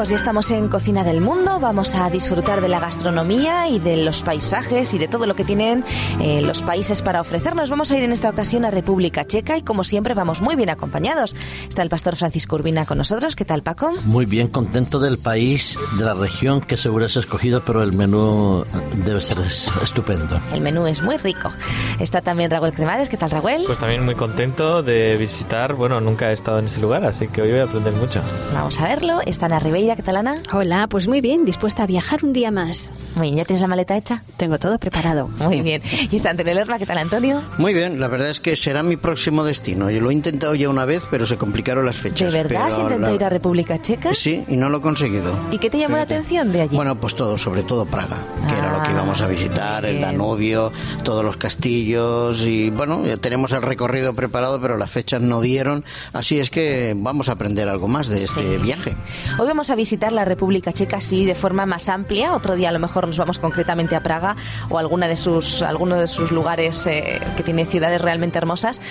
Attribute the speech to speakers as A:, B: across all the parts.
A: amigos, ya estamos en Cocina del Mundo, vamos a disfrutar de la gastronomía y de los paisajes y de todo lo que tienen eh, los países para ofrecernos. Vamos a ir en esta ocasión a República Checa y como siempre vamos muy bien acompañados. Está el pastor Francisco Urbina con nosotros. ¿Qué tal, Paco?
B: Muy bien, contento del país, de la región que seguro es escogido, pero el menú debe ser estupendo.
A: El menú es muy rico. Está también Raúl Cremades. ¿Qué tal, Raúl?
C: Pues también muy contento de visitar, bueno, nunca he estado en ese lugar, así que hoy voy a aprender mucho.
A: Vamos a verlo. Está Ana Ribeira, ¿qué tal Ana?
D: Hola, pues muy bien, dispuesta a viajar un día más.
A: Muy bien, ¿ya tienes la maleta hecha?
D: Tengo todo preparado.
A: Muy bien. ¿Y está Antonio Lerma, qué tal Antonio?
E: Muy bien, la verdad es que será mi próximo destino. Yo lo he intentado ya una vez, pero se complicaron las fechas.
A: ¿De verdad has intentado
E: la-
A: ir a República Checa?
E: Sí, y no lo he conseguido.
A: ¿Y qué te llamó la
E: Fíjate.
A: atención de allí?
E: Bueno, pues todo, sobre todo Praga, que era lo que
A: Ah,
E: íbamos a visitar, el. Danubio, todos los castillos y bueno, ya tenemos el recorrido preparado, pero las fechas no dieron, así es que vamos a aprender algo más de este viaje.
A: Hoy vamos a visitar la República Checa sí de forma más amplia. Otro día a lo mejor nos vamos concretamente a Praga o a alguna de sus alguno de sus lugares eh, que tiene ciudades realmente hermosas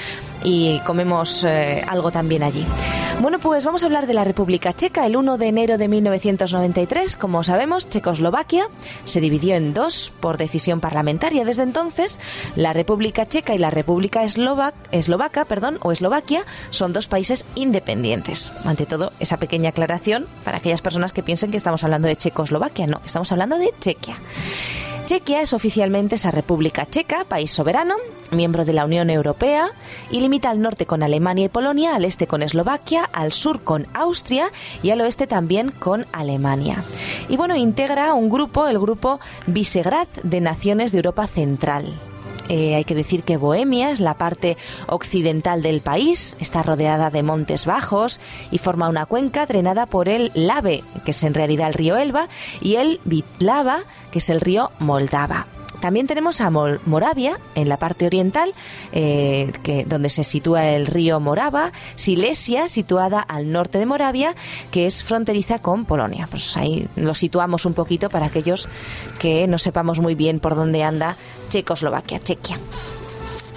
A: y comemos eh, algo también allí. Bueno, pues vamos a hablar de la República Checa. El 1 de enero de 1993, como sabemos, Checoslovaquia se dividió en dos por decisión parlamentaria. Desde entonces, la República Checa y la República Eslovac- Eslovaca, perdón, o Eslovaquia, son dos países independientes. Ante todo, esa pequeña aclaración para aquellas personas que piensen que estamos hablando de Checoslovaquia. No, estamos hablando de Chequia. Chequia es oficialmente esa República Checa, país soberano, miembro de la Unión Europea y limita al norte con Alemania y Polonia, al este con Eslovaquia, al sur con Austria y al oeste también con Alemania. Y bueno, integra un grupo, el grupo Visegrad de naciones de Europa Central. Eh, hay que decir que Bohemia es la parte occidental del país, está rodeada de montes bajos y forma una cuenca drenada por el Lave, que es en realidad el río Elba, y el Vitlava, que es el río Moldava. También tenemos a Moravia, en la parte oriental, eh, que, donde se sitúa el río Morava, Silesia, situada al norte de Moravia, que es fronteriza con Polonia. Pues ahí lo situamos un poquito para aquellos que no sepamos muy bien por dónde anda Checoslovaquia, Chequia.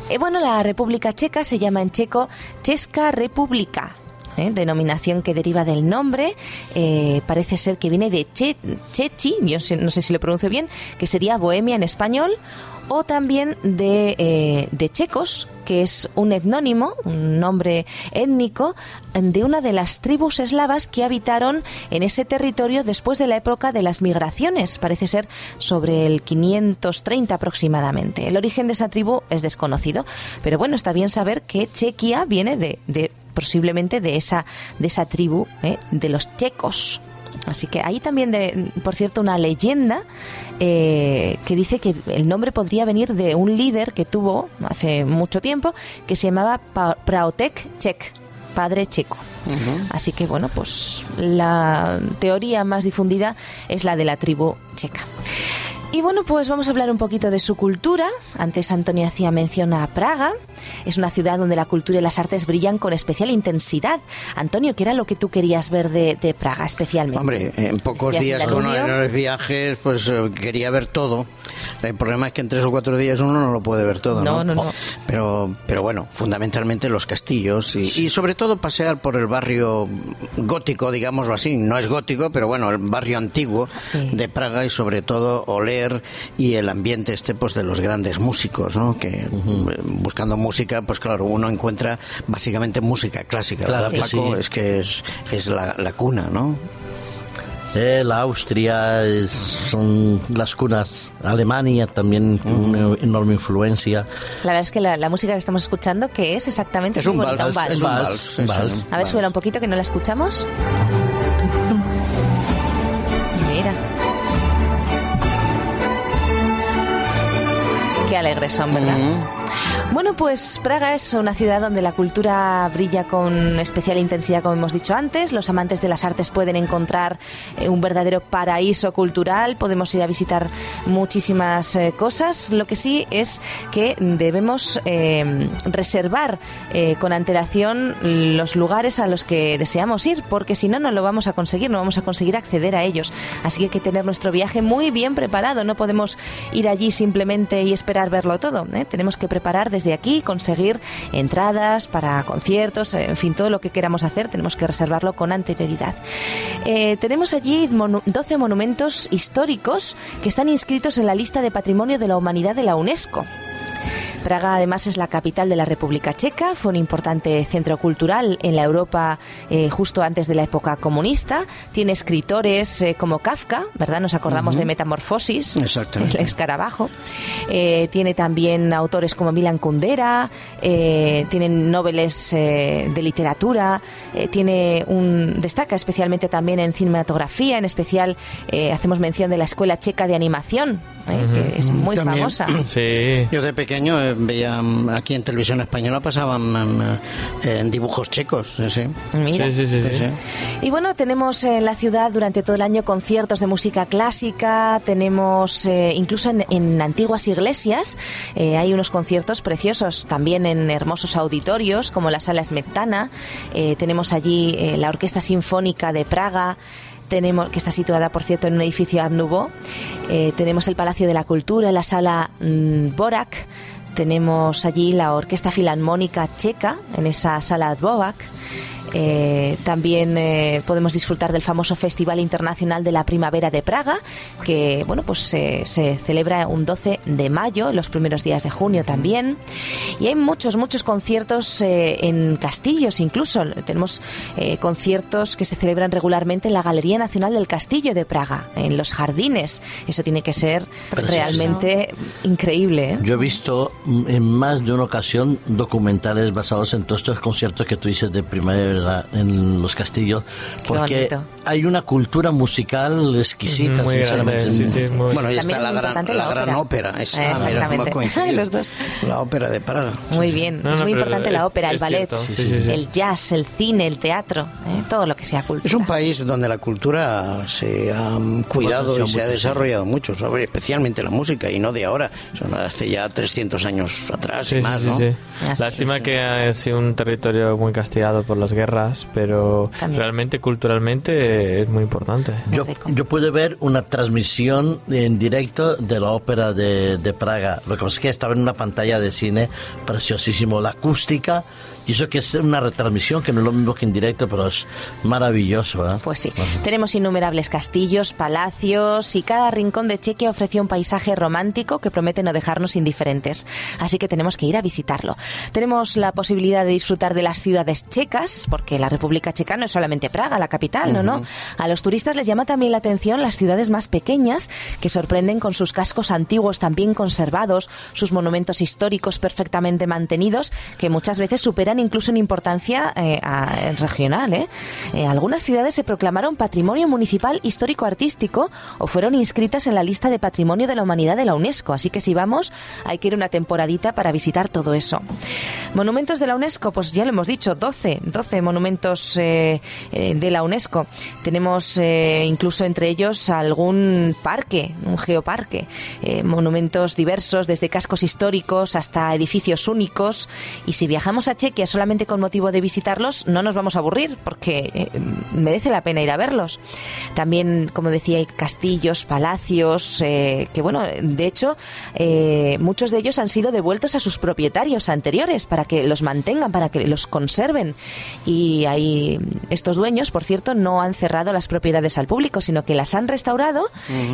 A: Eh, bueno, la República Checa se llama en checo Česká República. ¿Eh? denominación que deriva del nombre, eh, parece ser que viene de che, Chechi, yo no sé si lo pronuncio bien, que sería Bohemia en español, o también de, eh, de checos, que es un etnónimo, un nombre étnico, de una de las tribus eslavas que habitaron en ese territorio después de la época de las migraciones, parece ser sobre el 530 aproximadamente. El origen de esa tribu es desconocido, pero bueno, está bien saber que Chequia viene de, de posiblemente de esa, de esa tribu, ¿eh? de los checos. Así que hay también, de, por cierto, una leyenda eh, que dice que el nombre podría venir de un líder que tuvo hace mucho tiempo que se llamaba Pa- Praotek Chek, padre checo. Así que bueno, pues la teoría más difundida es la de la tribu checa. Y bueno, pues vamos a hablar un poquito de su cultura. Antes Antonio hacía mención a Praga. Es una ciudad donde la cultura y las artes brillan con especial intensidad. Antonio, ¿qué era lo que tú querías ver de, de Praga especialmente?
E: Hombre, en pocos
A: ¿Decías
E: días con
A: Danubio?
E: los viajes, pues eh, quería ver todo. El problema es que en tres o cuatro días uno no lo puede ver todo, ¿no?
A: No, no, no.
E: Pero, pero bueno, fundamentalmente los castillos y, y sobre todo pasear por el barrio gótico, digámoslo así. No es gótico, pero bueno, el barrio antiguo
A: Sí.
E: de Praga y sobre todo oler y el ambiente este pues de los grandes músicos, ¿no? Que eh, buscando música, pues claro, uno encuentra básicamente música clásica,
B: Claro
E: ¿verdad,
B: que
E: Paco?
B: sí.
E: Es que es, es la, la cuna, ¿no?
B: Eh, la Austria es- son las cunas. Alemania también tiene una enorme influencia.
A: La verdad es que la, la música que estamos escuchando, ¿qué es exactamente?
E: Es un vals, es un vals, sí, sí,
B: vals.
A: A ver,
E: vals.
A: suena un poquito que no la escuchamos. Alegres son, ¿verdad? Bueno, pues Praga es una ciudad donde la cultura brilla con especial intensidad, como hemos dicho antes. Los amantes de las artes pueden encontrar eh, un verdadero paraíso cultural. Podemos ir a visitar muchísimas eh, cosas. Lo que sí es que debemos eh, reservar con antelación los lugares a los que deseamos ir, porque si no, no lo vamos a conseguir, no vamos a conseguir acceder a ellos. Así que hay que tener nuestro viaje muy bien preparado. No podemos ir allí simplemente y esperar verlo todo. Tenemos que preparar preparar desde aquí, conseguir entradas para conciertos, en fin, todo lo que queramos hacer, tenemos que reservarlo con anterioridad. Eh, tenemos allí 12 monumentos históricos que están inscritos en la lista de Patrimonio de la Humanidad de la UNESCO. Praga además es la capital de la República Checa, fue un importante centro cultural en la Europa eh, justo antes de la época comunista. Tiene escritores eh, como Kafka, ¿verdad? Nos acordamos de Metamorfosis, el escarabajo. Eh, tiene también autores como Milan Kundera, tienen noveles de literatura, tiene un destaca especialmente también en cinematografía, en especial hacemos mención de la Escuela Checa de Animación, que es muy famosa.
C: Sí.
E: Yo de pequeño veía mm, aquí en televisión española pasaban mm, eh, en dibujos checos. Sí.
A: Mira.
C: Sí, sí, sí,
A: Y bueno, tenemos en la ciudad durante todo el año conciertos de música clásica, tenemos eh, incluso en, antiguas iglesias eh, hay unos conciertos preciosos, también en hermosos auditorios como la Sala Smetana, tenemos allí la Orquesta Sinfónica de Praga, tenemos, que está situada, por cierto, en un edificio Art Nouveau. tenemos el Palacio de la Cultura, la Sala mm, Borak, tenemos allí la Orquesta Filarmónica Checa en esa sala Dvorak eh, también eh, podemos disfrutar del famoso Festival Internacional de la Primavera de Praga, que bueno, pues se celebra un 12 de mayo, los primeros días de junio también. Y hay muchos, muchos conciertos eh, en castillos incluso. Tenemos conciertos que se celebran regularmente en la Galería Nacional del Castillo de Praga, en los jardines. Eso tiene que ser realmente increíble.
B: Yo he visto mm, en más de una ocasión documentales basados en todos estos conciertos que tú dices de primavera en los castillos, porque hay una cultura musical exquisita, sinceramente.
E: bueno, y está la gran, la, gran ópera. La ópera de Praga.
A: Muy bien, es muy importante la ópera, el ballet, el jazz, el cine, el teatro, ¿eh? todo lo que sea cultura.
E: Es un país donde la cultura se ha cuidado y se ha desarrollado mucho, sobre, especialmente la música, y no de ahora, hace ya 300 años atrás y más, ¿no?
C: Lástima que ha sido un territorio muy castigado por las guerras pero realmente culturalmente es muy importante.
B: Yo, yo pude ver una transmisión en directo de la ópera de, de Praga. Lo que pasa es que estaba en una pantalla de cine preciosísimo. La acústica y eso que es una retransmisión, que no es lo mismo que en directo, pero es maravilloso. ¿eh?
A: Pues sí. Tenemos innumerables castillos, palacios y cada rincón de Chequia ofrece un paisaje romántico que promete no dejarnos indiferentes. Así que tenemos que ir a visitarlo. Tenemos la posibilidad de disfrutar de las ciudades checas, porque la República Checa no es solamente Praga, la capital, ¿no? no? A los turistas les llama también la atención las ciudades más pequeñas que sorprenden con sus cascos antiguos tan bien conservados, sus monumentos históricos perfectamente mantenidos, que muchas veces superan incluso en importancia eh, regional. ¿eh? ¿eh? algunas ciudades se proclamaron Patrimonio Municipal Histórico Artístico o fueron inscritas en la lista de Patrimonio de la Humanidad de la UNESCO. Así que si vamos, hay que ir una temporadita para visitar todo eso. Monumentos de la UNESCO, pues ya lo hemos dicho, 12, 12 monumentos de la UNESCO. Tenemos incluso entre ellos algún parque, un geoparque, monumentos diversos, desde cascos históricos hasta edificios únicos. Y si viajamos a Chequia, solamente con motivo de visitarlos no nos vamos a aburrir porque eh, merece la pena ir a verlos. También, como decía, hay castillos, palacios, eh, que bueno, de hecho, eh, muchos de ellos han sido devueltos a sus propietarios anteriores para que los mantengan, para que los conserven. Y hay estos dueños, por cierto, no han cerrado las propiedades al público, sino que las han restaurado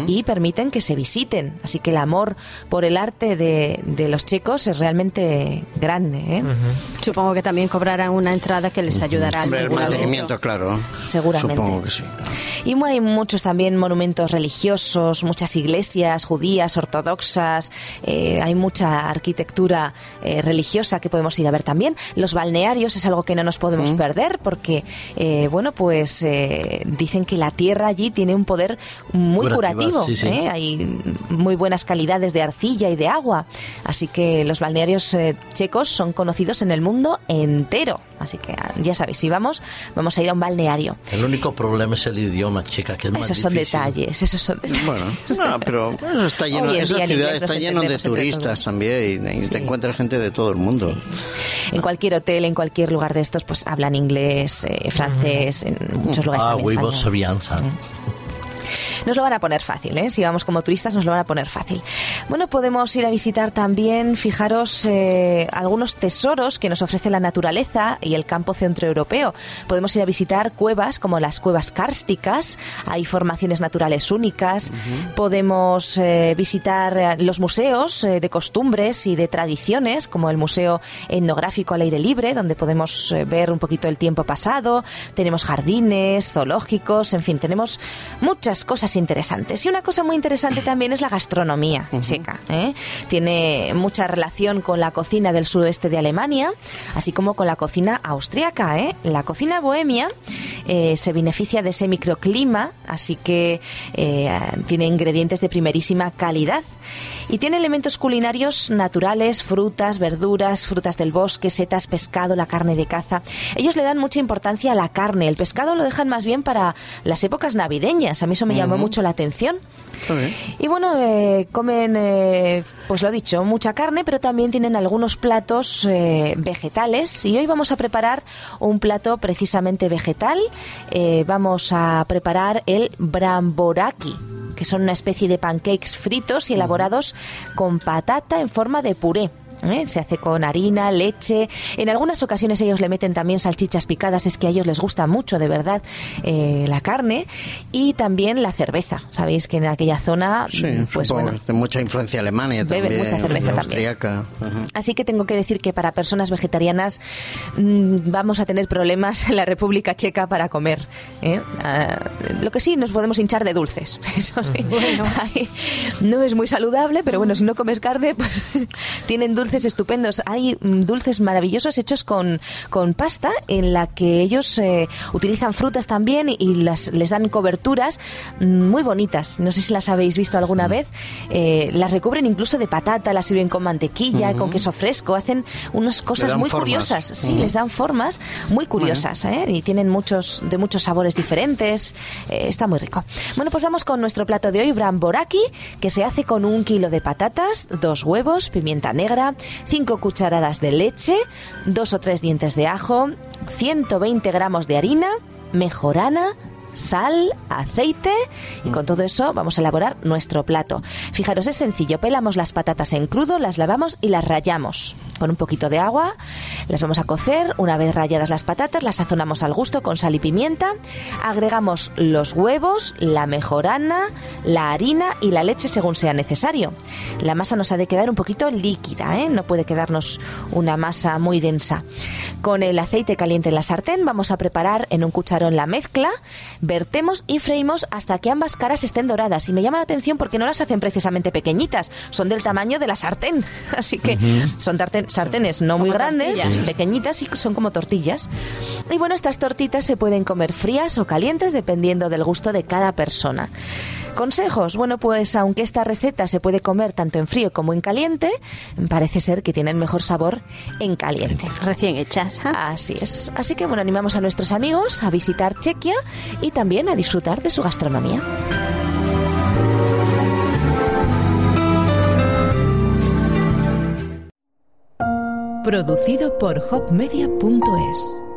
A: y permiten que se visiten. Así que el amor por el arte de, los checos es realmente grande.
D: Supongo que también cobrarán una entrada que les ayudará al
E: el mantenimiento, claro.
A: Seguramente.
E: Supongo que sí.
A: Y hay muchos también monumentos religiosos, muchas iglesias judías, ortodoxas, eh, hay mucha arquitectura eh, religiosa que podemos ir a ver también. Los balnearios es algo que no nos podemos mm. perder porque, eh, bueno, pues dicen que la tierra allí tiene un poder muy curativo. Hay muy buenas calidades de arcilla y de agua. Así que los balnearios checos son conocidos en el mundo entero. Así que ya sabéis, si vamos, vamos a ir a un balneario.
B: El único problema es el idioma, chica, que es
A: esos
B: más
A: son detalles, esos son detalles.
E: Bueno, no, pero eso está lleno, esa ciudad está lleno de turistas también y, te encuentras gente de todo el mundo.
A: En cualquier hotel, en cualquier lugar de estos, pues hablan inglés, eh, francés, en muchos lugares
B: ah,
A: también
B: español.
A: Nos lo van a poner fácil, ¿eh? Si vamos como turistas nos lo van a poner fácil. Bueno, podemos ir a visitar también, fijaros, eh, algunos tesoros que nos ofrece la naturaleza y el campo centroeuropeo. Podemos ir a visitar cuevas como las cuevas kársticas, hay formaciones naturales únicas. Podemos eh, visitar los museos de costumbres y de tradiciones, como el Museo Etnográfico al Aire Libre, donde podemos ver un poquito el tiempo pasado. Tenemos jardines, zoológicos, en fin, tenemos muchas cosas interesantes. Y una cosa muy interesante también es la gastronomía checa. ¿eh? Tiene mucha relación con la cocina del suroeste de Alemania, así como con la cocina austriaca. ¿eh? La cocina bohemia eh, se beneficia de ese microclima, así que tiene ingredientes de primerísima calidad y tiene elementos culinarios naturales, frutas, verduras, frutas del bosque, setas, pescado, la carne de caza. Ellos le dan mucha importancia a la carne, el pescado lo dejan más bien para las épocas navideñas, a mí eso me llamó mucho la atención. Y bueno, eh, comen, eh, pues lo he dicho, mucha carne, pero también tienen algunos platos eh, vegetales y hoy vamos a preparar un plato precisamente vegetal. vamos a preparar el bramboraki que son una especie de pancakes fritos y elaborados con patata en forma de puré. ¿Eh? Se hace con harina, leche. En algunas ocasiones ellos le meten también salchichas picadas, es que a ellos les gusta mucho, de verdad, eh, la carne. Y también la cerveza. Sabéis que en aquella zona, pues bueno.
E: De mucha influencia alemana también.
A: mucha cerveza también. Así que tengo que decir que para personas vegetarianas mm, vamos a tener problemas en la República Checa para comer. ¿eh? Ah, lo que sí, nos podemos hinchar de dulces. Eso no es muy saludable, pero bueno, si no comes carne, pues tienen dulces dulces estupendos. Hay mm, dulces maravillosos hechos con, con pasta en la que ellos eh, utilizan frutas también y las, les dan coberturas mm, muy bonitas. No sé si las habéis visto alguna vez. Eh, las recubren incluso de patata, las sirven con mantequilla, con queso fresco. Hacen unas cosas muy curiosas. Sí, les dan formas muy curiosas ¿eh? y tienen muchos de muchos sabores diferentes. está muy rico. Bueno, pues vamos con nuestro plato de hoy, bramboraki, que se hace con un kilo de patatas, dos huevos, pimienta negra, 5 cucharadas de leche, 2 o 3 dientes de ajo, 120 gramos de harina, mejorana, sal, aceite y con todo eso vamos a elaborar nuestro plato. Fijaros, es sencillo, pelamos las patatas en crudo, las lavamos y las rayamos con un poquito de agua, las vamos a cocer, una vez rayadas las patatas las sazonamos al gusto con sal y pimienta, agregamos los huevos, la mejorana, la harina y la leche según sea necesario. La masa nos ha de quedar un poquito líquida, ¿eh? no puede quedarnos una masa muy densa. Con el aceite caliente en la sartén vamos a preparar en un cucharón la mezcla, vertemos y freímos hasta que ambas caras estén doradas. Y me llama la atención porque no las hacen precisamente pequeñitas, son del tamaño de la sartén. Así que son sartenes no muy grandes, pequeñitas y son como tortillas. Y bueno, estas tortitas se pueden comer frías o calientes dependiendo del gusto de cada persona. Consejos. Bueno, pues aunque esta receta se puede comer tanto en frío como en caliente, parece ser que tienen mejor sabor en caliente.
D: Recién hechas.
A: Así es. Así que bueno, animamos a nuestros amigos a visitar Chequia y también a disfrutar de su gastronomía.
F: Producido por hopmedia.es